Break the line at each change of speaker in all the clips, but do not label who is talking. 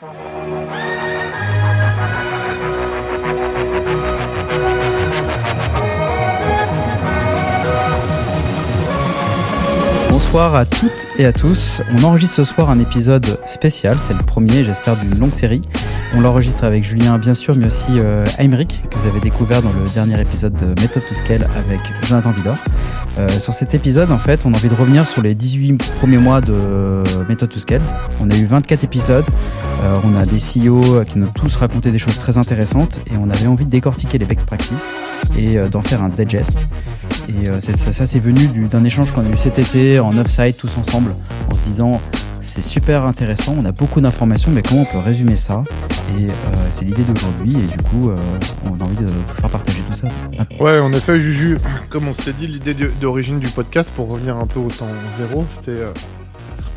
Bonsoir à toutes et à tous. On enregistre ce soir un épisode spécial, c'est le premier, j'espère, d'une longue série. On l'enregistre avec Julien, bien sûr, mais aussi euh, que vous avez découvert dans le dernier épisode de Méthode to Scale avec Jonathan Vidor. Euh, sur cet épisode, en fait, on a envie de revenir sur les 18 premiers mois de Méthode to Scale. On a eu 24 épisodes, euh, on a des CEO qui nous ont tous raconté des choses très intéressantes et on avait envie de décortiquer les best practices et euh, d'en faire un digest. Et ça, ça c'est venu d'un échange qu'on a eu cet été en offside tous ensemble en se disant c'est super intéressant, on a beaucoup d'informations, mais comment on peut résumer ça? Et euh, c'est l'idée d'aujourd'hui, et du coup, euh, on a envie de vous faire partager tout ça.
Ouais, en effet, Juju, comme on s'était dit, l'idée d'origine du podcast, pour revenir un peu au temps zéro, c'était euh,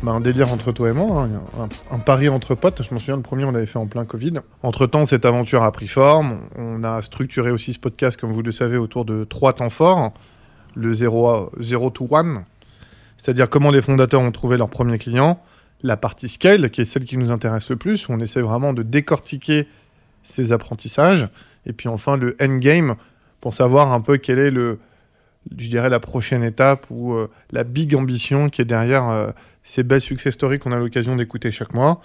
bah, un délire entre toi et moi, hein, un, pari entre potes. Je me souviens, le premier, on l'avait fait en plein Covid. Entre-temps, cette aventure a pris forme. On a structuré aussi ce podcast, comme vous le savez, autour de trois temps forts. Le 0 to 1, c'est-à-dire comment les fondateurs ont trouvé leurs premiers clients, la partie scale, qui est celle qui nous intéresse le plus, où on essaie vraiment de décortiquer ces apprentissages, et puis enfin le endgame, pour savoir un peu quelle est le, je dirais, la prochaine étape ou euh, la big ambition qui est derrière euh, ces belles success stories qu'on a l'occasion d'écouter chaque mois.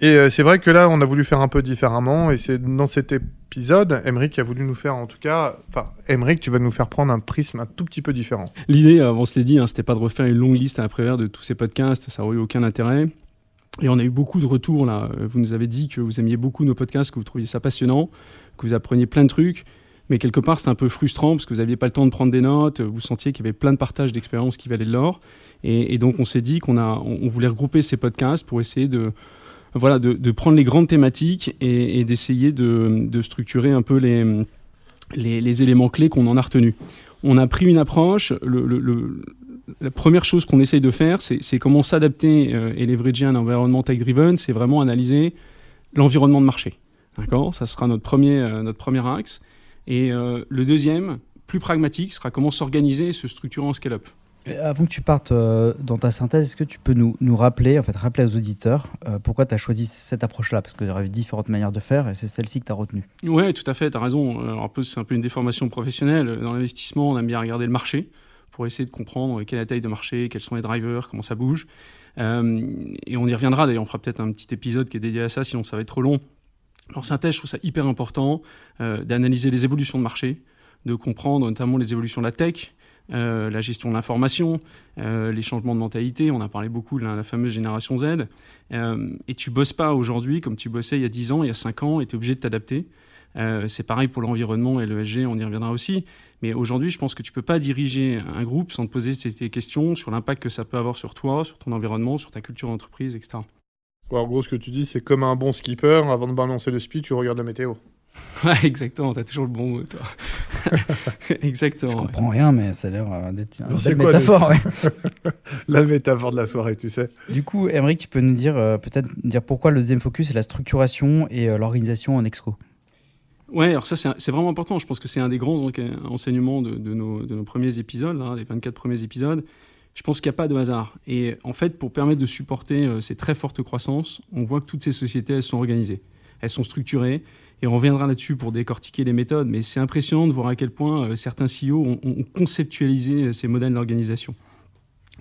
Et euh, c'est vrai que là, on a voulu faire un peu différemment, et c'est dans cet épisode, Emeric a voulu nous faire, en tout cas, enfin, Emeric, tu vas nous faire prendre un prisme un tout petit peu différent.
L'idée, euh, on se l'est dit, hein, c'était pas de refaire une longue liste à l'après de tous ces podcasts, ça n'aurait eu aucun intérêt. Et on a eu beaucoup de retours là. Vous nous avez dit que vous aimiez beaucoup nos podcasts, que vous trouviez ça passionnant, que vous appreniez plein de trucs. Mais quelque part, c'était un peu frustrant parce que vous n'aviez pas le temps de prendre des notes, vous sentiez qu'il y avait plein de partages d'expériences qui valaient de l'or. Et, donc, on s'est dit qu'on on voulait regrouper ces podcasts pour essayer de, voilà, de, prendre les grandes thématiques et, d'essayer de, structurer un peu les, éléments clés qu'on en a retenus. On a pris une approche, la première chose qu'on essaye de faire, c'est comment s'adapter euh, et leverager un environnement tech-driven, c'est vraiment analyser l'environnement de marché. D'accord? Ça sera notre premier, euh, notre premier axe. Et euh, le deuxième, plus pragmatique, sera comment s'organiser et se structurer en scale-up.
Avant que tu partes euh, dans ta synthèse, est-ce que tu peux nous, rappeler, en fait, rappeler aux auditeurs euh, pourquoi tu as choisi cette approche-là? Parce qu'il y aurait différentes manières de faire et c'est celle-ci que tu as retenue.
Oui, tout à fait, tu as raison. C'est un peu une déformation professionnelle. Dans l'investissement, on aime bien regarder le marché pour essayer de comprendre quelle est la taille de marché, quels sont les drivers, comment ça bouge. Euh, et on y reviendra d'ailleurs, on fera peut-être un petit épisode qui est dédié à ça, sinon ça va être trop long. En synthèse, je trouve ça hyper important d'analyser les évolutions de marché, de comprendre notamment les évolutions de la tech, euh, la gestion de l'information, euh, les changements de mentalité. On a parlé beaucoup de la, fameuse génération Z. Euh, et tu bosses pas aujourd'hui comme tu bossais il y a 10 ans, il y a 5 ans, et tu es obligé de t'adapter. c'est pareil pour l'environnement et l'ESG, on y reviendra aussi. Mais aujourd'hui, je pense que tu peux pas diriger un groupe sans te poser ces questions sur l'impact que ça peut avoir sur toi, sur ton environnement, sur ta culture d'entreprise, etc.
en gros, ce que tu dis, c'est comme un bon skipper, avant de balancer le speed, tu regardes la météo.
Ouais, exactement, tu as toujours le bon mot, toi. exactement. Je
comprends rien, mais ça a l'air euh, d'être une belle métaphore.
la métaphore de la soirée, tu sais.
Du coup, Emmerich, tu peux nous dire, euh, peut-être dire pourquoi le deuxième focus, c'est la structuration et euh, l'organisation en exco?
Ouais, alors ça c'est vraiment important. Je pense que c'est un des grands enseignements de, nos, de, nos, premiers épisodes, là, les 24 premiers épisodes. Je pense qu'il n'y a pas de hasard. Et en fait, pour permettre de supporter ces très fortes croissances, on voit que toutes ces sociétés, elles sont organisées. Elles sont structurées. Et on reviendra là-dessus pour décortiquer les méthodes, mais c'est impressionnant de voir à quel point euh, certains CEO ont, conceptualisé euh, ces modèles d'organisation.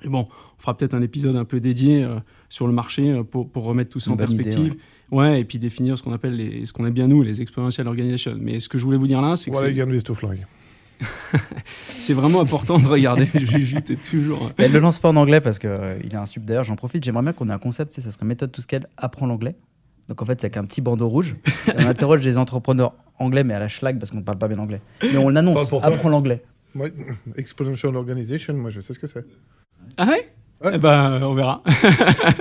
Et bon, on fera peut-être un épisode un peu dédié euh, sur le marché pour, remettre tout ça en perspective. ouais. et puis définir ce qu'on appelle les, ce qu'on aime bien nous, les experiential organizations. Mais ce que je voulais vous dire là, c'est que c'est vraiment important de regarder. je toujours.
Elle le lance pas en anglais parce qu'il il a un sub. D'ailleurs, j'en profite. J'aimerais bien qu'on ait un concept. Ça serait méthode tout ce qu'elle apprend l'anglais. Donc en fait, c'est avec un petit bandeau rouge. on interroge les entrepreneurs anglais, mais à la schlag parce qu'on ne parle pas bien anglais. Mais on l'annonce, apprends l'anglais.
Exponential Organization, moi je sais ce que c'est.
Ah ouais, Eh ben, on verra.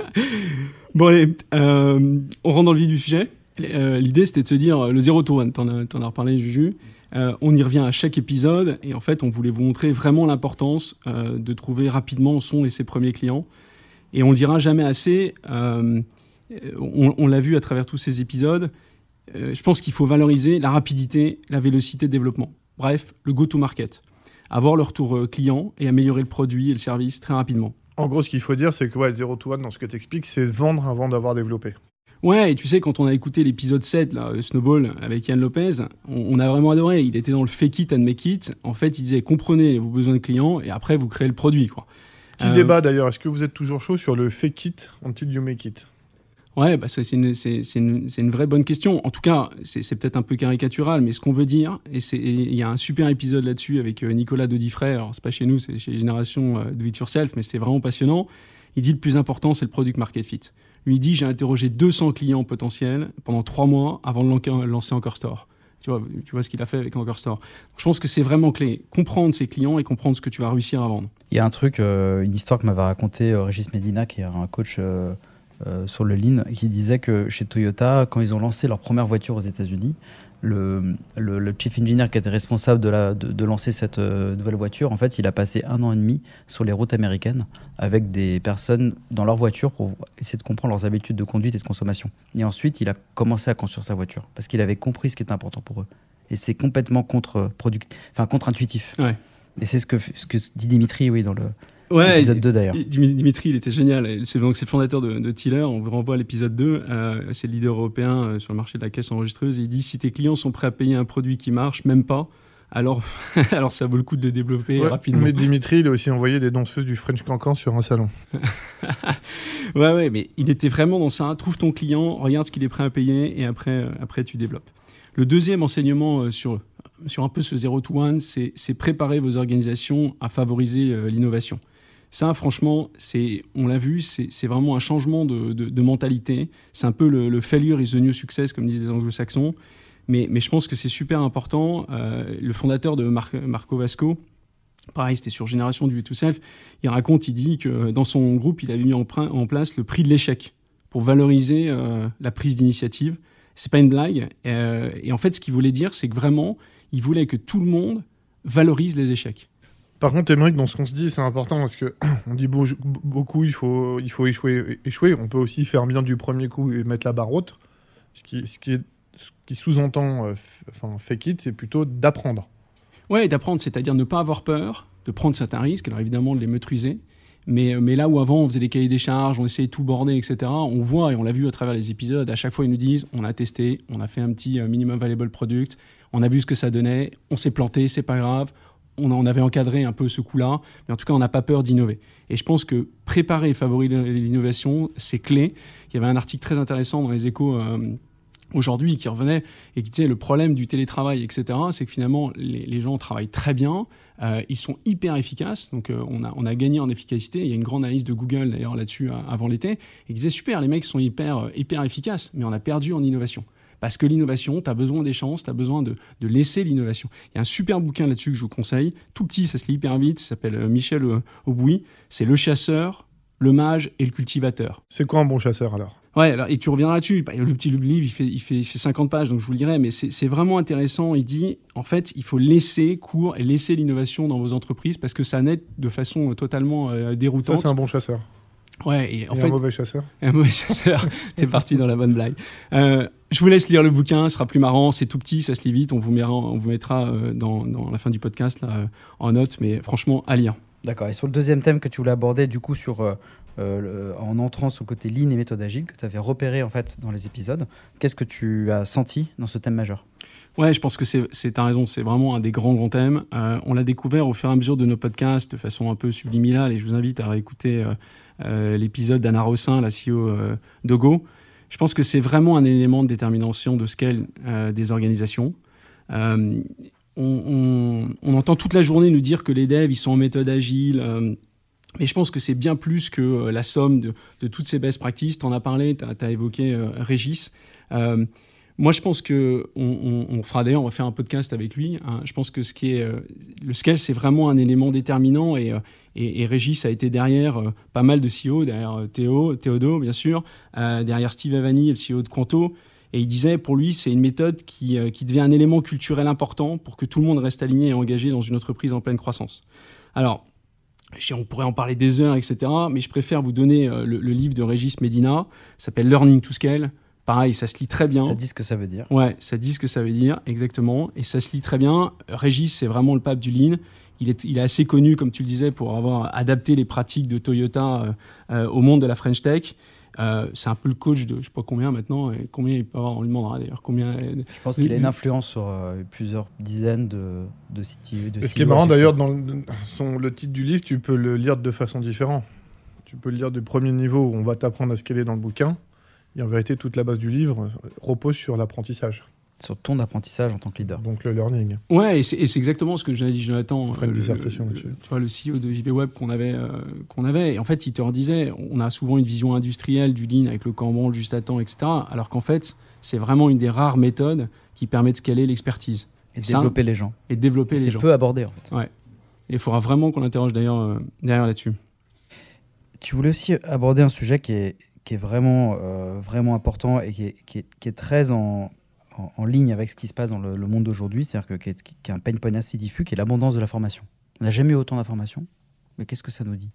bon allez, euh, on rentre dans le vif du sujet. Euh, l'idée c'était de se dire, le zéro to one, t'en as, as, reparlé Juju. Euh, on y revient à chaque épisode et en fait on voulait vous montrer vraiment l'importance de trouver rapidement son et ses premiers clients. Et on le dira jamais assez, euh, on, l'a vu à travers tous ces épisodes, euh, je pense qu'il faut valoriser la rapidité, la vélocité de développement. Bref, le go-to-market. Avoir le retour euh, client et améliorer le produit et le service très rapidement.
En gros, ce qu'il faut dire, c'est que ouais, 0 to 1, dans ce que tu expliques, c'est vendre avant d'avoir développé.
Ouais, et tu sais, quand on a écouté l'épisode 7, là, Snowball, avec Yann Lopez, on, a vraiment adoré. Il était dans le fake it and make it. En fait, il disait comprenez vos besoins de clients et après vous créez le produit. Quoi.
Petit débat d'ailleurs, est-ce que vous êtes toujours chaud sur le fake it until you make it?
Ouais, bah c'est une, vraie bonne question. En tout cas, c'est peut-être un peu caricatural, mais ce qu'on veut dire, et il y a un super épisode là-dessus avec euh, Nicolas Dodifray, alors c'est pas chez nous, c'est chez Génération euh, Do It Yourself, mais c'est vraiment passionnant. Il dit le plus important, c'est le product market fit. Lui dit, j'ai interrogé 200 clients potentiels pendant trois mois avant de lancer Encore Store. Tu vois, tu vois ce qu'il a fait avec Encore Store. Je pense que c'est vraiment clé. Comprendre ses clients et comprendre ce que tu vas réussir à vendre.
Il y a un truc, euh, une histoire que m'avait raconté Régis Medina, qui est un coach sur le Lean qui disait que chez Toyota, quand ils ont lancé leur première voiture aux États-Unis, le, le, chief engineer qui était responsable de, la, de, lancer cette euh, nouvelle voiture, en fait, il a passé un an et demi sur les routes américaines avec des personnes dans leur voiture pour essayer de comprendre leurs habitudes de conduite et de consommation. Et ensuite, il a commencé à construire sa voiture parce qu'il avait compris ce qui était important pour eux. Et c'est complètement contre, enfin, contre-intuitif. Et c'est ce que, ce que dit Dimitri, oui, dans le,
Ouais, épisode 2 d'ailleurs. Dimitri, il était génial. C'est donc c'est le fondateur de, de, Tiller. On vous renvoie à l'épisode 2. Euh, c'est le leader européen euh, sur le marché de la caisse enregistreuse. il dit si tes clients sont prêts à payer un produit qui marche, même pas, alors, alors ça vaut le coup de le développer rapidement.
Mais Dimitri, il a aussi envoyé des danseuses du French Cancan sur un salon.
ouais, ouais, mais il était vraiment dans ça. Trouve ton client, regarde ce qu'il est prêt à payer et après, euh, après tu développes. Le deuxième enseignement sur, sur un peu ce 0 to 1, c'est préparer vos organisations à favoriser l'innovation. Ça, franchement, c'est, on l'a vu, c'est vraiment un changement de, mentalité. C'est un peu le, failure is the new success, comme disent les anglo-saxons. Mais, je pense que c'est super important. Euh, le fondateur de Marco Vasco, pareil, c'était sur Génération du Self, il raconte, il dit que dans son groupe, il avait mis en, place le prix de l'échec pour valoriser euh, la prise d'initiative. C'est pas une blague. Euh, et en fait, ce qu'il voulait dire, c'est que vraiment, il voulait que tout le monde valorise les échecs.
Par contre, Émeric, dans ce qu'on se dit, c'est important parce que on dit beaucoup, il faut, il faut échouer, échouer. On peut aussi faire bien du premier coup et mettre la barre haute. Ce qui, ce qui, sous-entend, euh, fake it, c'est plutôt d'apprendre.
Ouais, d'apprendre, c'est-à-dire ne pas avoir peur, de prendre certains risques, alors évidemment de les maîtriser. Mais, mais là où avant on faisait des cahiers des charges, on essayait tout border, etc., on voit et on l'a vu à travers les épisodes, à chaque fois ils nous disent on a testé, on a fait un petit euh, minimum valuable product, on a vu ce que ça donnait, on s'est planté, c'est pas grave, on avait encadré un peu ce coup-là, mais en tout cas, on n'a pas peur d'innover. Et je pense que préparer et favoriser l'innovation, c'est clé. Il y avait un article très intéressant dans les échos euh, aujourd'hui qui revenait et qui disait le problème du télétravail, etc., c'est que finalement, les, gens travaillent très bien, euh, ils sont hyper efficaces, donc euh, on, a, on a gagné en efficacité. Il y a une grande analyse de Google d'ailleurs là-dessus avant l'été, et qui disait super, les mecs sont hyper, hyper efficaces, mais on a perdu en innovation. Parce que l'innovation, tu as besoin des chances, tu as besoin de, laisser l'innovation. Il y a un super bouquin là-dessus que je vous conseille, tout petit, ça se lit hyper vite, ça s'appelle euh, Michel euh, Aubouy. C'est Le chasseur, le mage et le cultivateur.
C'est quoi un bon chasseur alors?
Ouais, alors, et tu reviendras là-dessus. Bah, le petit livre, il fait, il, fait, il fait 50 pages, donc je vous le dirai, mais c'est vraiment intéressant. Il dit, en fait, il faut laisser cours et laisser l'innovation dans vos entreprises parce que ça naît de façon euh, totalement déroutante.
Ça, c'est un bon chasseur.
Ouais, et en
fait. Un mauvais chasseur.
Un mauvais chasseur. T'es parti dans la bonne blague. Euh, je vous laisse lire le bouquin, ce sera plus marrant, c'est tout petit, ça se lit vite. On vous mettra, on vous mettra euh, dans, dans, la fin du podcast là, euh, en note, mais franchement, à lire.
D'accord. Et sur le deuxième thème que tu voulais aborder, du coup, sur, en entrant sur le côté lean et méthode agile, que tu avais repéré en fait dans les épisodes, qu'est-ce que tu as senti dans ce thème majeur?
Ouais, je pense que c'est, ta raison, c'est vraiment un des grands, grands thèmes. on l'a découvert au fur et à mesure de nos podcasts de façon un peu subliminale et je vous invite à réécouter euh, l'épisode d'Anna Rossin, la CEO euh, de Go. Je pense que c'est vraiment un élément de détermination de scale euh, des organisations. On, entend toute la journée nous dire que les devs, ils sont en méthode agile. mais je pense que c'est bien plus que la somme de, toutes ces best practices. Tu en as parlé, tu as, évoqué Régis. moi, je pense que on, fera d'ailleurs, on va faire un podcast avec lui. Hein. Je pense que ce qui est le scale, c'est vraiment un élément déterminant et, et, Régis a été derrière euh, pas mal de CEO, derrière euh, Théo, Théodo, bien sûr, euh, derrière Steve Avani, le CEO de Quanto. Et il disait, pour lui, c'est une méthode qui, qui devient un élément culturel important pour que tout le monde reste aligné et engagé dans une entreprise en pleine croissance. Alors, on pourrait en parler des heures, etc. Mais je préfère vous donner le, livre de Régis Medina, s'appelle Learning to Scale. Pareil, ça se lit très bien.
Ça dit ce que ça veut dire.
Ouais, ça dit ce que ça veut dire, exactement. Et ça se lit très bien. Régis, c'est vraiment le pape du lean. Il est, assez connu, comme tu le disais, pour avoir adapté les pratiques de Toyota euh, euh, au monde de la French Tech. Euh, c'est un peu le coach de je sais pas combien maintenant, et combien il peut avoir, on lui demandera d'ailleurs. Combien,
je pense qu'il a une influence sur euh, plusieurs dizaines de, de sites. De
ce qui est marrant d'ailleurs, dans le, son, le titre du livre, tu peux le lire de façon différente. Tu peux le lire du premier niveau où on va t'apprendre à scaler dans le bouquin. Et en vérité, toute la base du livre repose sur l'apprentissage
sur ton apprentissage en tant que leader.
Donc le learning.
Ouais, et c'est exactement ce que j'avais dit Jonathan.
On une euh, dissertation
Tu vois, le CEO de JV Web qu'on avait, euh, qu'on avait. Et en fait, il te redisait, on a souvent une vision industrielle du lean avec le Kanban, le juste à temps, etc. Alors qu'en fait, c'est vraiment une des rares méthodes qui permet de scaler l'expertise.
Et, développer les gens.
Et développer les gens.
C'est peu abordé en fait.
Ouais. Et il faudra vraiment qu'on l'interroge d'ailleurs euh, derrière là-dessus.
Tu voulais aussi aborder un sujet qui est, qui est vraiment, vraiment important et qui est, qui est, qui est très en, en, ligne avec ce qui se passe dans le, monde d'aujourd'hui, c'est-à-dire qu'il y a un pain point assez diffus qui est l'abondance de l'information. On n'a jamais eu autant d'informations, mais qu'est-ce que ça nous dit?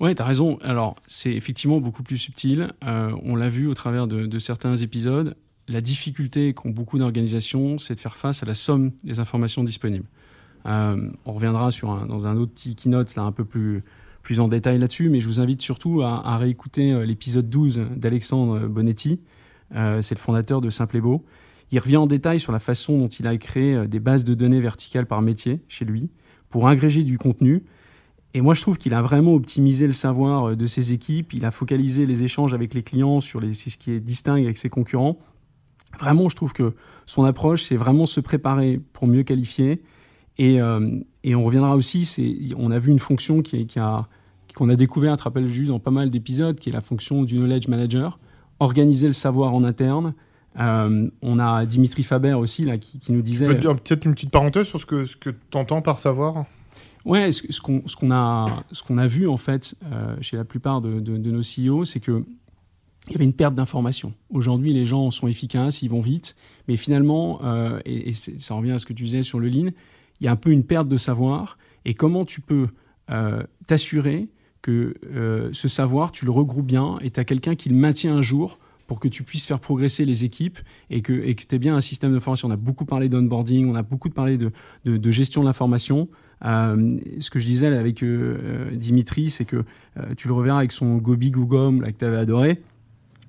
Ouais, tu as raison. Alors, c'est effectivement beaucoup plus subtil. Euh, on l'a vu au travers de, certains épisodes. La difficulté qu'ont beaucoup d'organisations, c'est de faire face à la somme des informations disponibles. Euh, on reviendra sur dans un autre petit keynote là, un peu plus, plus en détail là-dessus, mais je vous invite surtout à, réécouter euh, l'épisode 12 d'Alexandre Bonetti. c'est le fondateur de Simple et Beau. Il revient en détail sur la façon dont il a créé euh, des bases de données verticales par métier chez lui pour agréger du contenu. Et moi, je trouve qu'il a vraiment optimisé le savoir euh, de ses équipes. Il a focalisé les échanges avec les clients sur les, ce qui est distinct avec ses concurrents. Vraiment, je trouve que son approche, c'est vraiment se préparer pour mieux qualifier. Et, euh, on reviendra aussi, on a vu une fonction qui, a, qu'on a découverte, rappelle juste, dans pas mal d'épisodes, qui est la fonction du knowledge manager. Organiser le savoir en interne, euh, on a Dimitri Faber aussi là, qui, nous disait.
Peut-être une petite parenthèse sur ce que, ce que tu entends par savoir
Ouais, ce, ce qu'on a, a vu en fait euh, chez la plupart de, nos CEO, c'est que il y avait une perte d'information. Aujourd'hui, les gens sont efficaces, ils vont vite, mais finalement, euh, et, ça revient à ce que tu disais sur le lean, il y a un peu une perte de savoir. Et comment tu peux t'assurer que ce savoir, tu le regroupes bien et tu as quelqu'un qui le maintient un jour pour que tu puisses faire progresser les équipes et que et tu aies bien un système de formation. On a beaucoup parlé d'onboarding, on a beaucoup parlé de, de, gestion de l'information. Euh, ce que je disais avec euh, euh, Dimitri, c'est que tu le reverras avec son Googom là, que tu avais adoré,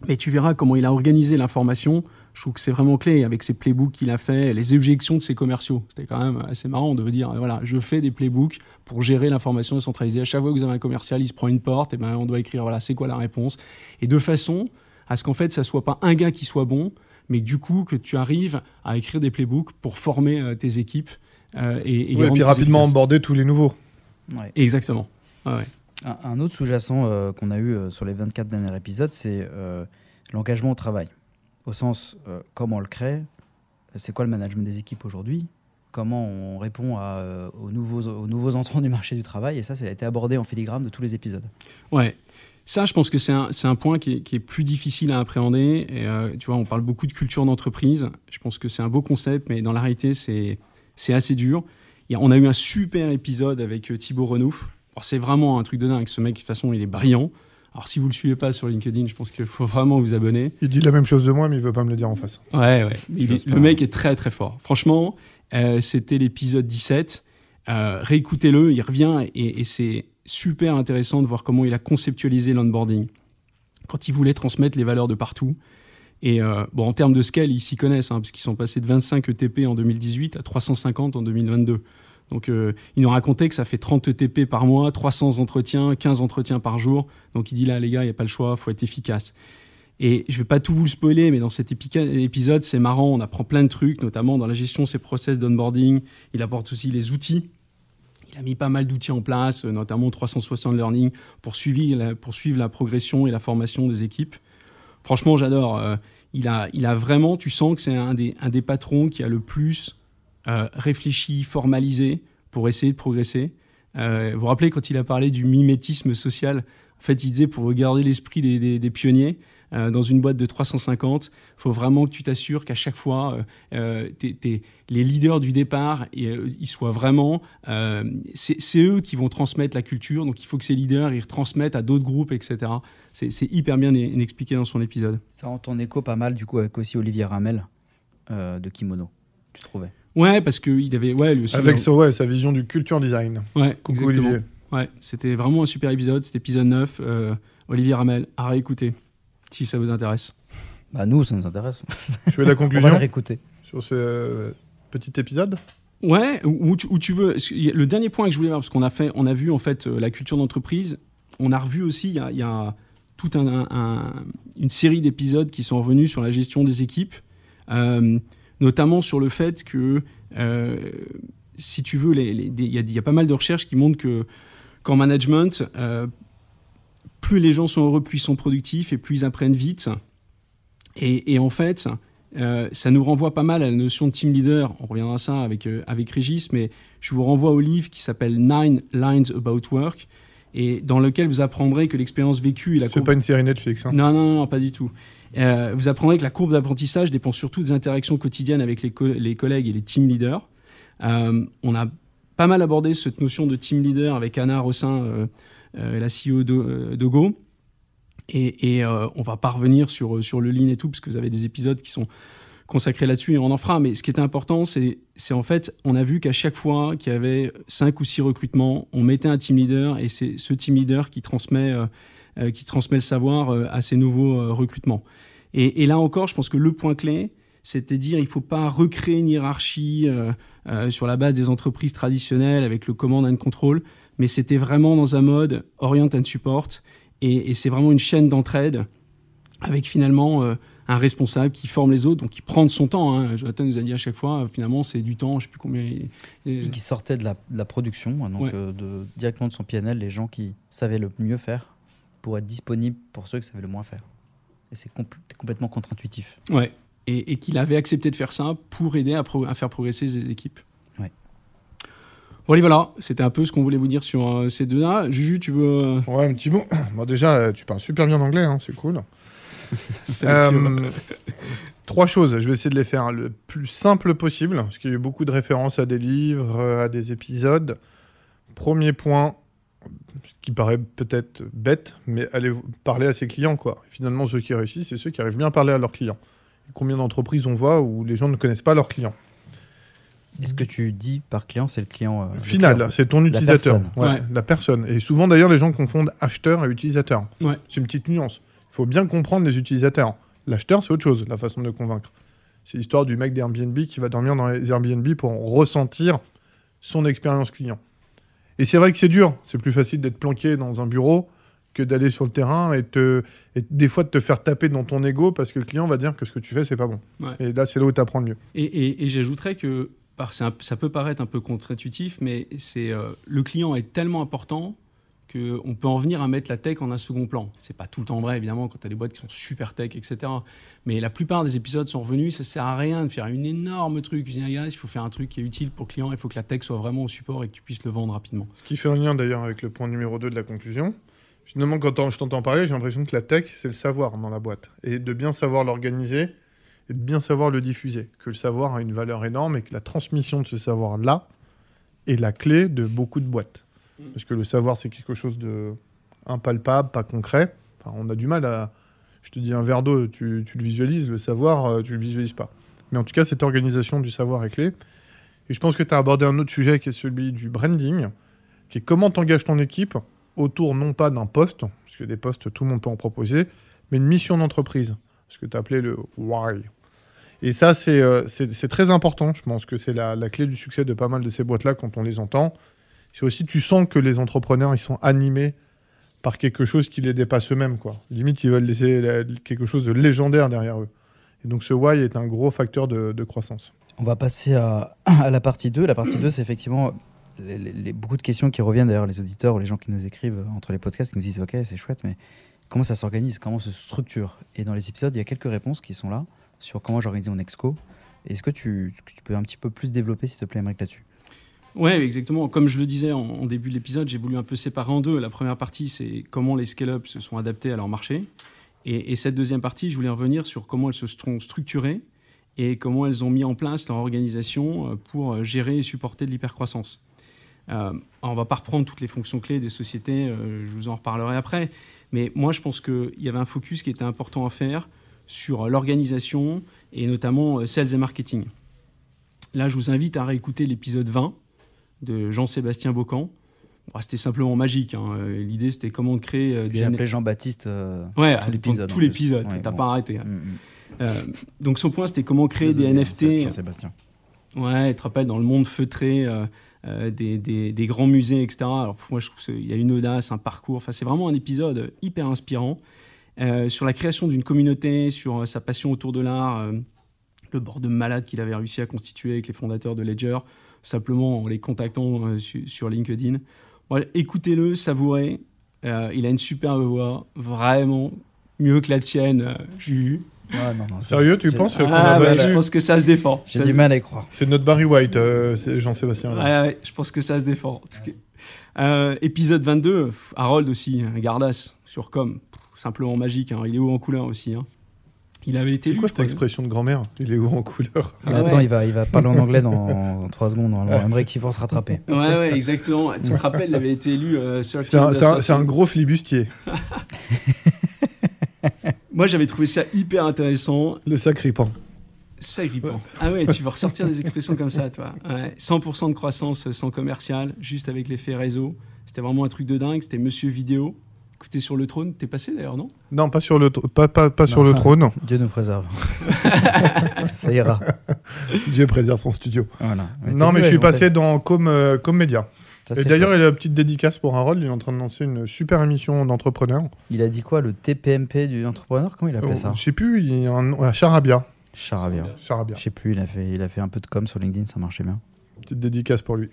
mais tu verras comment il a organisé l'information. Je trouve que c'est vraiment clé avec ses playbooks qu'il a fait, les objections de ses commerciaux. C'était quand même assez marrant de dire voilà, je fais des playbooks pour gérer l'information centralisée. À chaque fois que vous avez un commercial, il se prend une porte, et ben on doit écrire voilà, c'est quoi la réponse? Et de façon à ce qu'en fait, ça soit pas un gars qui soit bon, mais du coup que tu arrives à écrire des playbooks pour former euh, tes équipes
euh, et, et, puis rapidement aborder tous les nouveaux.
Exactement.
Un, autre sous-jacent euh, qu'on a eu sur les 24 derniers épisodes, c'est l'engagement au travail. Au sens, comment on le crée, c'est quoi le management des équipes aujourd'hui, comment on répond à, aux, nouveaux, aux nouveaux entrants du marché du travail, et ça, ça a été abordé en filigrane de tous les épisodes.
Ouais, ça, je pense que c'est un, un, point qui est, qui est, plus difficile à appréhender. Et, euh, tu vois, on parle beaucoup de culture d'entreprise. Je pense que c'est un beau concept, mais dans la réalité, c'est assez dur. Et on a eu un super épisode avec euh, Thibaut Renouf. C'est vraiment un truc de dingue. Ce mec, de toute façon, il est brillant. Alors, si vous le suivez pas sur LinkedIn, je pense qu'il faut vraiment vous abonner.
Il dit la même chose de moi, mais il veut pas me le dire en face.
Ouais, ouais. le mec est très, très fort. Franchement, euh, c'était l'épisode 17. Réécoutez-le, il revient et, et c'est super intéressant de voir comment il a conceptualisé l'onboarding. Quand il voulait transmettre les valeurs de partout. Et euh, bon, en termes de scale, ils s'y connaissent, hein, parce qu'ils sont passés de 25 ETP en 2018 à 350 en 2022. Donc, euh, il nous racontait que ça fait 30 ETP par mois, 300 entretiens, 15 entretiens par jour. Donc, il dit là, les gars, il n'y a pas le choix, faut être efficace. Et je ne vais pas tout vous le spoiler, mais dans cet épisode, c'est marrant, on apprend plein de trucs, notamment dans la gestion de ses process d'onboarding. Il apporte aussi les outils il a mis pas mal d'outils en place, euh, notamment 360 Learning, pour suivre, la, pour la progression et la formation des équipes. Franchement, j'adore. Euh, il, a, il a vraiment, tu sens que c'est un des, un des patrons qui a le plus euh, réfléchi, formalisé pour essayer de progresser. vous vous rappelez quand il a parlé du mimétisme social En fait, il disait pour garder l'esprit des, des pionniers, euh, dans une boîte de 350, il faut vraiment que tu t'assures qu'à chaque fois, euh, euh les leaders du départ, ils soient vraiment... c'est eux qui vont transmettre la culture, donc il faut que ces leaders, ils retransmettent à d'autres groupes, etc. C'est hyper bien expliqué dans son épisode.
Ça entend écho pas mal, du coup, avec aussi Olivier Ramel de Kimono, tu trouvais?
Ouais, parce qu'il avait... Ouais,
lui aussi, avec ouais, sa vision du culture design.
Ouais, Coucou exactement. Ouais, c'était vraiment un super épisode, c'était épisode 9. Olivier Ramel, à réécouter. Si ça vous intéresse.
Bah nous, ça nous intéresse.
Je fais la
On va
conclusion
réécouter.
sur ce euh, petit épisode.
Ouais, où, tu- où tu veux. Le dernier point que je voulais voir, parce qu'on a fait, on a vu en fait euh, la culture d'entreprise. On a revu aussi, il y a, il y a toute un- un- une série d'épisodes qui sont revenus sur la gestion des équipes, euh, notamment sur le fait que, euh, si tu veux, il y, a- il y a pas mal de recherches qui montrent que qu'en management, euh, plus les gens sont heureux, plus ils sont productifs et plus ils apprennent vite. Et, et en fait, euh, ça nous renvoie pas mal à la notion de team leader. On reviendra à ça avec, euh, avec Régis, mais je vous renvoie au livre qui s'appelle Nine Lines About Work, et dans lequel vous apprendrez que l'expérience vécue et la
C'est
courbe-
pas une série Netflix. hein.
non, non, non, pas du tout. Euh, vous apprendrez que la courbe d'apprentissage dépend surtout des interactions quotidiennes avec les, co- les collègues et les team leaders. On a pas mal abordé cette notion de team leader avec Anna Rossin, la CEO de, euh, de Go. Et, et euh, on va pas revenir sur, sur le lean et tout, parce que vous avez des épisodes qui sont consacrés là-dessus et on en fera. Mais ce qui était important, c'est en fait, on a vu qu'à chaque fois qu'il y avait cinq ou six recrutements, on mettait un team leader et c'est ce team leader qui transmet, euh, euh, qui transmet le savoir euh, à ces nouveaux euh, recrutements. Et, là encore, je pense que le point clé, c'était dire il ne faut pas recréer une hiérarchie euh, euh, sur la base des entreprises traditionnelles avec le command and control, mais c'était vraiment dans un mode orient and support. Et, et c'est vraiment une chaîne d'entraide avec finalement euh, un responsable qui forme les autres, donc qui prend de son temps. hein. Jonathan nous a dit à chaque fois, euh, finalement, c'est du temps, je ne sais plus combien. il-
Qui, sortait de la, de la production, hein, donc
Ouais.
euh, de, directement de son PNL, les gens qui savaient le mieux faire pour être disponibles pour ceux qui savaient le moins faire. Et c'est compl- c'est complètement contre-intuitif.
Ouais. Et, et qu'il avait accepté de faire ça pour aider à, pro- à faire progresser ses équipes.
Ouais.
Voilà, voilà. C'était un peu ce qu'on voulait vous dire sur euh, ces deux-là. Juju, tu veux. euh,
Ouais, un petit mot. Bon, déjà, euh, tu parles super bien anglais, hein, c'est cool. Euh, trois choses, je vais essayer de les faire le plus simple possible, parce qu'il y a eu beaucoup de références à des livres, à des épisodes. Premier point, ce qui paraît peut-être bête, mais allez parler à ses clients, quoi. Finalement, ceux qui réussissent, c'est ceux qui arrivent bien à parler à leurs clients. Combien d'entreprises on voit où les gens ne connaissent pas leurs clients
Est-ce que tu dis par client, c'est le client euh,
Final, c'est ton utilisateur.
personne.
Ouais,
Ouais.
La personne. Et souvent, d'ailleurs, les gens confondent acheteur et utilisateur.
Ouais.
C'est une petite nuance. Il faut bien comprendre les utilisateurs. L'acheteur, c'est autre chose, la façon de le convaincre. C'est l'histoire du mec d'Airbnb qui va dormir dans les Airbnb pour ressentir son expérience client. Et c'est vrai que c'est dur. C'est plus facile d'être planqué dans un bureau que d'aller sur le terrain et, te, et des fois de te faire taper dans ton ego parce que le client va dire que ce que tu fais, c'est pas bon.
Ouais.
Et là, c'est là où tu apprends le mieux.
Et, et- et j'ajouterais que un- ça peut paraître un peu contre-intuitif, mais c'est euh, le client est tellement important qu'on peut en venir à mettre la tech en un second plan. C'est pas tout le temps vrai, évidemment, quand tu as des boîtes qui sont super tech, etc. Mais la plupart des épisodes sont revenus, ça sert à rien de faire une énorme truc. Ah, il faut faire un truc qui est utile pour le client, il faut que la tech soit vraiment au support et que tu puisses le vendre rapidement.
Ce qui fait un lien d'ailleurs avec le point numéro 2 de la conclusion. Finalement, quand je t'entends parler, j'ai l'impression que la tech, c'est le savoir dans la boîte. Et de bien savoir l'organiser et de bien savoir le diffuser. Que le savoir a une valeur énorme et que la transmission de ce savoir-là est la clé de beaucoup de boîtes.
Mm.
Parce que le savoir, c'est quelque chose de impalpable, pas concret. Enfin, on a du mal à. Je te dis un verre d'eau, tu, tu le visualises, le savoir, euh, tu le visualises pas. Mais en tout cas, cette organisation du savoir est clé. Et je pense que tu as abordé un autre sujet qui est celui du branding, qui est comment tu engages ton équipe autour non pas d'un poste, parce que des postes, tout le monde peut en proposer, mais une mission d'entreprise, ce que tu appelé le why. Et ça, c'est euh, c'est très important. Je pense que c'est la, la clé du succès de pas mal de ces boîtes-là quand on les entend. C'est aussi, tu sens que les entrepreneurs, ils sont animés par quelque chose qui les dépasse eux-mêmes. quoi. Limite, ils veulent laisser la- quelque chose de légendaire derrière eux. Et donc ce why est un gros facteur de, de croissance.
On va passer à, à la partie 2. La partie 2, c'est effectivement les, les- beaucoup de questions qui reviennent d'ailleurs, les auditeurs ou les gens qui nous écrivent entre les podcasts, qui nous disent Ok, c'est chouette, mais comment ça s'organise? Comment se structure? Et dans les épisodes, il y a quelques réponses qui sont là sur comment j'organise mon exco. Est-ce que tu, peux un petit peu plus développer, s'il te plaît, Émeric, là-dessus?
Ouais, exactement. Comme je le disais en, en début de l'épisode, j'ai voulu un peu séparer en deux. La première partie, c'est comment les scale-up se sont adaptés à leur marché. Et, et cette deuxième partie, je voulais revenir sur comment elles se sont structurées et comment elles ont mis en place leur organisation euh, pour euh, gérer et supporter de l'hypercroissance. Euh, on va pas reprendre toutes les fonctions clés des sociétés, euh, je vous en reparlerai après. Mais moi, je pense qu'il y avait un focus qui était important à faire sur l'organisation et notamment euh, sales et marketing. Là, je vous invite à réécouter l'épisode 20 de Jean-Sébastien Bocan. c'était simplement magique. hein. Euh, L'idée, c'était comment créer euh, des
J'ai appelé Jean-Baptiste. euh,
Ouais,
tout l'épisode,
Tout l'épisode.
Ouais,
T'as
bon.
pas arrêté. hein.
mm, mm.
Euh, donc son point, c'était comment créer
Désolé,
des NFT.
Jean-Sébastien.
Ouais, tu te rappelles, dans le monde feutré euh, euh, des, grands musées, etc. Alors, moi, je trouve qu'il y a une audace, un parcours. Enfin, c'est vraiment un épisode hyper inspirant euh, sur la création d'une communauté, sur euh, sa passion autour de l'art, euh, le bord de malade qu'il avait réussi à constituer avec les fondateurs de Ledger, simplement en les contactant su- sur LinkedIn. Écoutez-le, savourez. Il a une superbe voix, vraiment mieux que la tienne.
Non, non,
Sérieux, tu penses qu'on
Ah,
a
bah,
battu
je pense que ça se défend.
J'ai
Ça-
du mal à y croire.
C'est notre Barry White, euh, c'est Jean-Sébastien. là.
Ouais, ouais, je pense que ça se défend. en tout cas. Euh, épisode 22, pff, Harold aussi, un gardasse sur com, simplement magique. hein. Il est haut en couleur aussi. hein. Il avait été
C'est
élu,
quoi cette expression de grand-mère? Il est où en couleur?
Ah
Mais attends,
ouais.
il va, il va parler en anglais dans 3 secondes. J'aimerais qu'il va se rattraper.
Ouais, ouais, exactement. Tu te rappelles, il avait été élu euh, Sir
C'est un, un- un gros flibustier,
Moi, j'avais trouvé ça hyper intéressant.
le sacripant.
Ça grippant. Ah ouais, tu vas ressortir des expressions comme ça, toi. Ouais. 100% de croissance sans commercial, juste avec l'effet réseau. C'était vraiment un truc de dingue. C'était Monsieur Vidéo. Écoutez, sur le trône, t'es passé d'ailleurs, non?
Non, pas sur le, tr- pas, pas, pas sur
Non.
le trône.
Dieu nous préserve. ça ira.
Dieu préserve son studio.
Voilà.
non, mais je suis passé dans Com, euh, Com. Et d'ailleurs, il a une petite dédicace pour Harold. Il est en train de lancer une super émission d'entrepreneur.
il a dit quoi Le TPMP du entrepreneur? Comment il appelait ça?
Oh, Je sais plus, il a un nom- à Charabia.
Charabia.
Charabia.
Je sais plus, il a, fait, il a fait un peu de com sur LinkedIn, ça marchait bien.
Petite dédicace pour lui.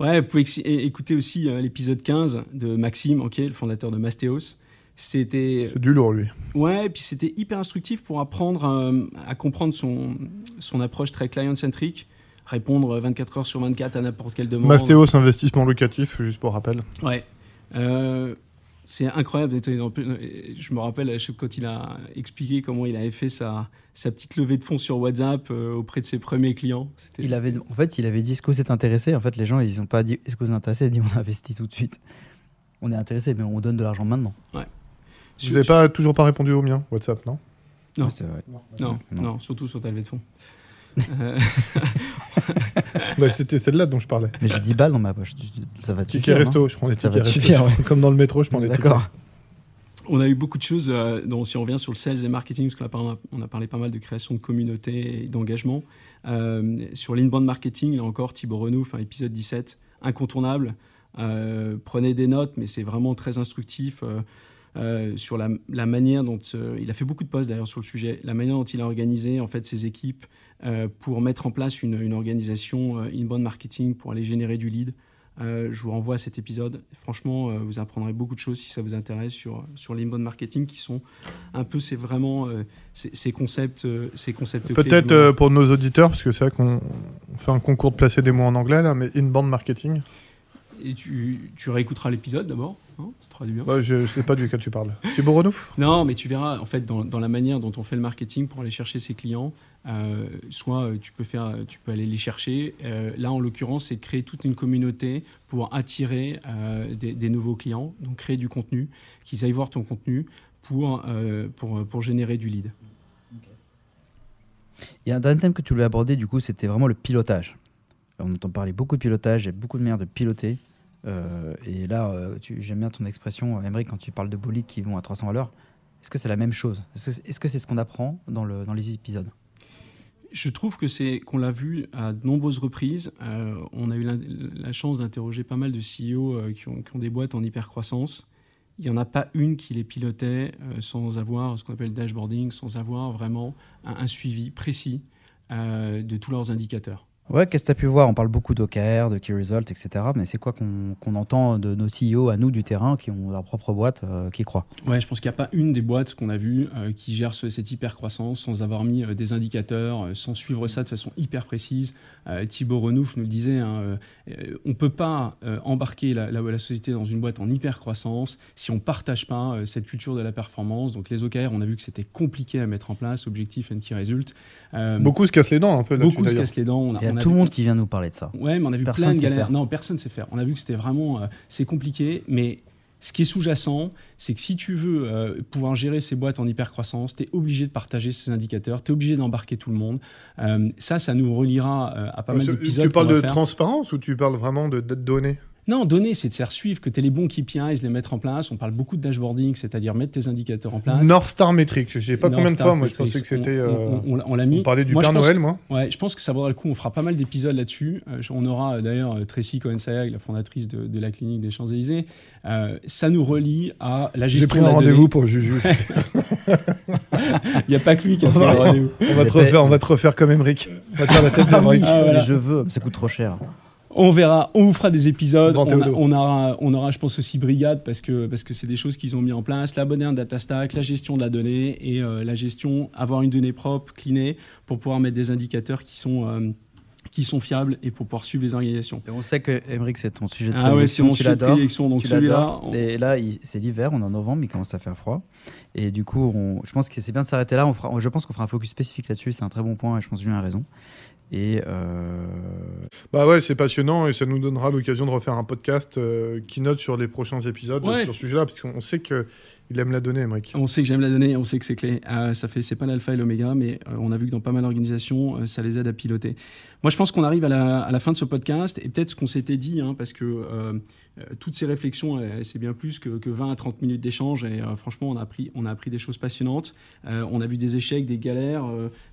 Ouais, vous pouvez écouter aussi euh, l'épisode 15 de Maxime, ok, le fondateur de Mastéos. C'était
C'est du lourd, lui.
ouais, et puis c'était hyper instructif pour apprendre euh, à comprendre son, son approche très client-centric, répondre 24 heures sur 24 à n'importe quelle demande.
Mastéos Investissement Locatif, juste pour rappel.
Ouais. Euh, c'est incroyable. Je me rappelle quand il a expliqué comment il avait fait sa, sa petite levée de fonds sur WhatsApp euh, auprès de ses premiers clients.
Il avait, en fait, il avait dit est-ce que vous êtes intéressé? En fait, les gens, ils n'ont pas dit est-ce que vous êtes intéressé? Ils ont dit on investit tout de suite. On est intéressé, mais on donne de l'argent maintenant.
Vous n'avez pas, toujours pas répondu au mien, WhatsApp, non?
Non.
Ouais, c'est vrai.
Non,
Non.
non, surtout sur ta levée de fonds. Euh,
Bah, C'était celle-là dont je parlais.
Mais j'ai 10 balles dans ma poche. Ça va te
Ticket resto, je prends des
Ça
tickets resto.
ouais.
Comme dans le métro, je prends des tickets.
D'accord.
On a eu beaucoup de choses, euh, dont, si on revient sur le sales et marketing, parce qu'on a, parlé- on a parlé pas mal de création de communauté et d'engagement. Euh, sur l'inbound marketing, là encore, Thibaut Renouf, un épisode 17, incontournable. Euh, prenez des notes, mais c'est vraiment très instructif euh, sur la, la manière dont euh, il a fait beaucoup de posts d'ailleurs sur le sujet, la manière dont il a organisé en fait ses équipes euh, pour mettre en place une, une organisation inbound marketing pour aller générer du lead. Je vous renvoie à cet épisode. Franchement, vous apprendrez beaucoup de choses si ça vous intéresse sur, sur l'inbound marketing, qui sont un peu, c'est vraiment ces, concepts, ces concepts clés,
Peut-être pour nos auditeurs, parce que c'est vrai qu'on on fait un concours de placer des mots en anglais, là, mais inbound marketing.
Et tu, tu réécouteras l'épisode d'abord, hein, ça te fera du bien.
Ouais, je ne sais pas duquel tu parles. Thibaut Renouf
Non, mais tu verras, en fait, dans, dans la manière dont on fait le marketing pour aller chercher ses clients, euh, soit euh, tu peux, faire, tu peux aller les chercher. euh, là, en l'occurrence, c'est de créer toute une communauté pour attirer euh, des, des nouveaux clients, donc créer du contenu, qu'ils aillent voir ton contenu pour, euh, pour, pour générer du lead.
Il y a un dernier thème que tu voulais aborder, du coup, c'était vraiment le pilotage. On entend parler beaucoup de pilotage, il y a beaucoup de manières de piloter. Euh, et là, euh, j'aime bien ton expression, euh, Emery, quand tu parles de bolides qui vont à 300 à l'heure. Est-ce que c'est la même chose? Est-ce que c'est est -ce qu'on apprend dans, le, dans les épisodes?
Je trouve que c'est qu'on l'a vu à de nombreuses reprises. Euh, on a eu la, chance d'interroger pas mal de CEO euh, qui, ont, des boîtes en hyper croissance. Il n'y en a pas une qui les pilotait euh, sans avoir ce qu'on appelle le dashboarding, sans avoir vraiment un, suivi précis euh, de tous leurs indicateurs.
Ouais, qu'est-ce que tu as pu voir? On parle beaucoup d'OKR, de Key Result, etc. Mais c'est quoi qu'on entend de nos CEO à nous du terrain qui ont leur propre boîte, euh, qui croient?
Ouais, je pense qu'il n'y a pas une des boîtes qu'on a vues euh, qui gère ce- cette hyper croissance sans avoir mis euh, des indicateurs, euh, sans suivre ça de façon hyper précise. Euh, Thibaut Renouf nous le disait, hein, on ne peut pas euh, embarquer la, la- la société dans une boîte en hyper croissance si on ne partage pas euh, cette culture de la performance. Donc les OKR, on a vu que c'était compliqué à mettre en place, objectif and key result. Euh,
Beaucoup se cassent les dents un peu là-dessus
beaucoup se cassent les dents. On a
tout le monde qui vient nous parler de ça.
Ouais, mais on a vu
Personne
plein de
sait
galères.
faire.
Non, personne sait faire. On a vu que c'était vraiment euh, c'est compliqué, mais ce qui est sous-jacent, c'est que si tu veux euh, pouvoir gérer ces boîtes en hypercroissance, tu es obligé de partager ces indicateurs, tu es obligé d'embarquer tout le monde. Euh, ça, ça nous reliera euh, à pas mal d'épisodes.
Tu parles de
faire.
transparence ou tu parles vraiment de dette donnée
Non, donner, c'est de faire suivre, que tu aies les bons KPIs, les mettre en place. On parle beaucoup de dashboarding, c'est-à-dire mettre tes indicateurs en place.
North Star Metric, je sais pas
North
combien de fois, moi je
Metrics.
pensais que c'était.
On,
euh,
on- on- on l'a mis.
on parlait du
Moi, je
Père
pense-
Noël, moi.
Ouais, je pense que ça vaudra le coup. On fera pas mal d'épisodes là-dessus. Euh, on aura euh, d'ailleurs Tracy Cohen-Sayag, la fondatrice de, de la clinique des Champs-Élysées. Euh, ça nous relie à la
J'ai
gestion
pris
de
un rendez-vous pour Juju.
Il n'y a pas que lui qui a pris rendez-vous.
on, va te
J'ai
refaire, on va te refaire comme Emmerich. On va te faire la tête d'Emmerich.
Ah, voilà.
Mais je veux, ça coûte trop cher.
On verra, on vous fera des épisodes. On, a-
Théodo.
on aura, on aura, je pense aussi Brigade parce que parce que c'est des choses qu'ils ont mis en place. La moderne data stack, la gestion de la donnée et euh, la gestion, avoir une donnée propre, clinée, pour pouvoir mettre des indicateurs qui sont euh, qui sont fiables et pour pouvoir suivre les organisations.
Et on sait que Emmerich, c'est ton sujet de
Ah ouais, c'est mon sujet de prédilection. Donc celui-là, on-
Et là, c'est l'hiver, on est en novembre, il commence à faire froid. Et du coup, on- je pense que c'est bien de s'arrêter là. On fera, je pense qu'on fera un focus spécifique là-dessus. C'est un très bon point et je pense que Julien a raison. Et euh,
Bah ouais, c'est passionnant et ça nous donnera l'occasion de refaire un podcast euh, qui note sur les prochains épisodes
Ouais.
sur ce sujet-là, parce qu'on sait qu'il aime la donnée, Emmerich.
On sait que j'aime la donnée, on sait que c'est clé. Euh, ça fait, c'est pas l'alpha et l'oméga, mais euh, on a vu que dans pas mal d'organisations, euh, ça les aide à piloter. Moi, je pense qu'on arrive à la, fin de ce podcast et peut-être ce qu'on s'était dit, hein, parce que euh, toutes ces réflexions, c'est bien plus que, que 20 à 30 minutes d'échange et franchement, on a appris, on a appris des choses passionnantes. On a vu des échecs, des galères,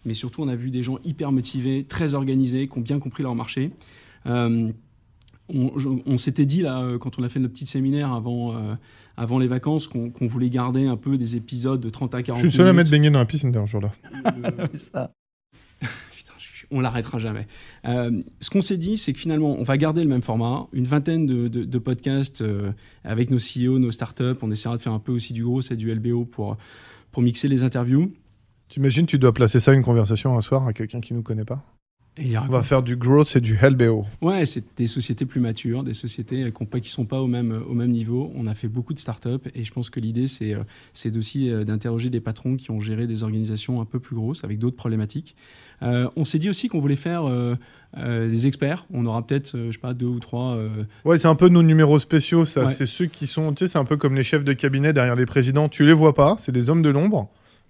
mais surtout, on a vu des gens hyper motivés, très organisés, qui ont bien compris leur marché. On, je- on s'était dit là, euh, quand on a fait notre petit séminaire avant, euh, avant les vacances, qu'on qu'on voulait garder un peu des épisodes de 30 à
Je
40
suis le seul à
minutes.
m'être baigné dans la piscine d'un jour-là.
Euh,
ça.
Putain, je- on l'arrêtera jamais. Euh, ce qu'on s'est dit, c'est que finalement, on va garder le même format, une vingtaine de, de- de podcasts euh, avec nos CEO, nos startups. On essaiera de faire un peu aussi du gros, c'est du LBO pour, pour mixer les interviews.
T'imagines, tu dois placer ça une conversation un soir à quelqu'un qui nous connaît pas?
Et
On va faire du growth et du LBO.
Ouais, c'est des sociétés plus matures, des sociétés euh, qui ne sont pas au même, au même niveau. On a fait beaucoup de startups et je pense que l'idée, c'est euh, c'est aussi euh, d'interroger des patrons qui ont géré des organisations un peu plus grosses avec d'autres problématiques. Euh, on s'est dit aussi qu'on voulait faire euh, euh, des experts. On aura peut-être, euh, je sais pas, deux ou trois. euh,
Ouais, c'est un peu nos numéros spéciaux, ça.
Ouais.
C'est ceux qui sont, tu sais, c'est un peu comme les chefs de cabinet derrière les présidents. Tu les vois pas, c'est des hommes de l'ombre,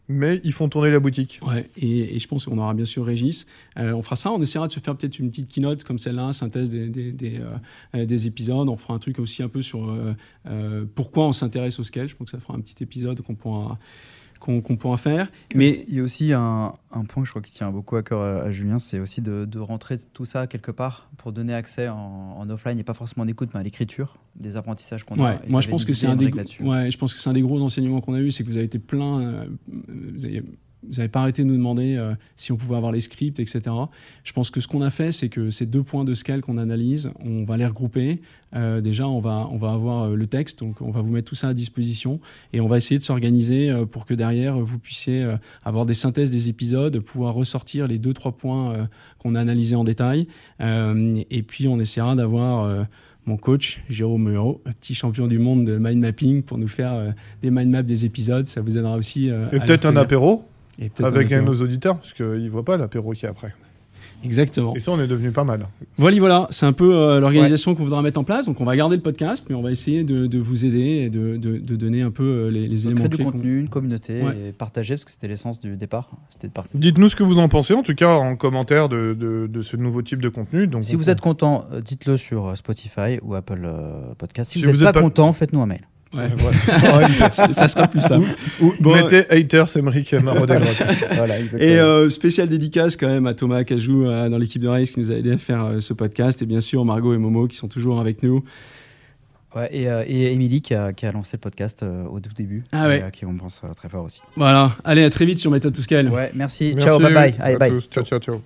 mais ils font tourner la boutique.
Ouais, et, et je pense qu'on aura bien sûr Régis. Euh, on fera ça, on essaiera de se faire peut-être une petite keynote comme celle-là, synthèse des, des, des, euh, euh, des épisodes. On fera un truc aussi un peu sur pourquoi on s'intéresse au scale. Je pense que ça fera un petit épisode qu'on pourra, qu'on pourra faire. Mais
il y a aussi un, un point que je crois qui tient beaucoup à cœur à, à Julien, c'est aussi de, de rentrer tout ça quelque part pour donner accès en, en offline et pas forcément en écoute, mais à l'écriture des apprentissages qu'on a.
Ouais,
Et
moi je pense que c'est un des
Emmerich, là-dessus.
ouais, je pense que c'est un des gros enseignements qu'on a eu, c'est que vous avez été plein, euh, vous avez, vous avez pas arrêté de nous demander euh, si on pouvait avoir les scripts, etc. Je pense que ce qu'on a fait, c'est que ces deux points de scale qu'on analyse, on va les regrouper. Euh, déjà, on va on va avoir euh, le texte, donc on va vous mettre tout ça à disposition et on va essayer de s'organiser pour que derrière vous puissiez avoir des synthèses des épisodes, pouvoir ressortir les deux trois points qu'on a analysés en détail, et puis on essaiera d'avoir mon coach, Jérôme Euro, petit champion du monde de mind mapping, pour nous faire euh, des mind maps des épisodes. Ça vous aidera aussi. euh,
Et peut-être un apéro?
Et peut-être un
avec nos auditeurs, parce qu'ils voient pas l'apéro qui est après.
Exactement.
Et ça, on est devenu pas mal.
Voilà, voilà. C'est un peu euh, l'organisation qu'on voudra mettre en place. Donc, on va garder le podcast, mais on va essayer de, de vous aider et de, de- de donner un peu euh, les, les éléments
créer du
clés.
contenu, une communauté
Ouais.
et partager parce que c'était l'essence du départ. C'était de partager.
Dites-nous ce que vous en pensez, en tout cas en commentaire de, de- de ce nouveau type de contenu. Donc,
Si
on-
vous êtes content, euh, dites-le sur euh, Spotify ou Apple euh, Podcast. Si,
Si
vous n'êtes
êtes
pas,
pas-
content, faites-nous un mail.
Ouais. Ça, sera plus simple.
Ou
Bon,
mettez haters, Emmerich Desgrottes.
voilà,
Et euh, spécial dédicace quand même à Thomas Cajou euh, dans l'équipe de Race qui nous a aidé à faire euh, ce podcast. Et bien sûr, Margot et Momo qui sont toujours avec nous.
Ouais, et, euh, et Émilie qui a, qui a lancé le podcast euh, au tout début.
Ah ouais.
Et, euh, qui on pense euh, très fort aussi.
Voilà. Allez, à très vite sur Méthode to Scale.
Ouais, merci.
Merci
Ciao, bye bye. Allez, bye.
Ciao, ciao, ciao.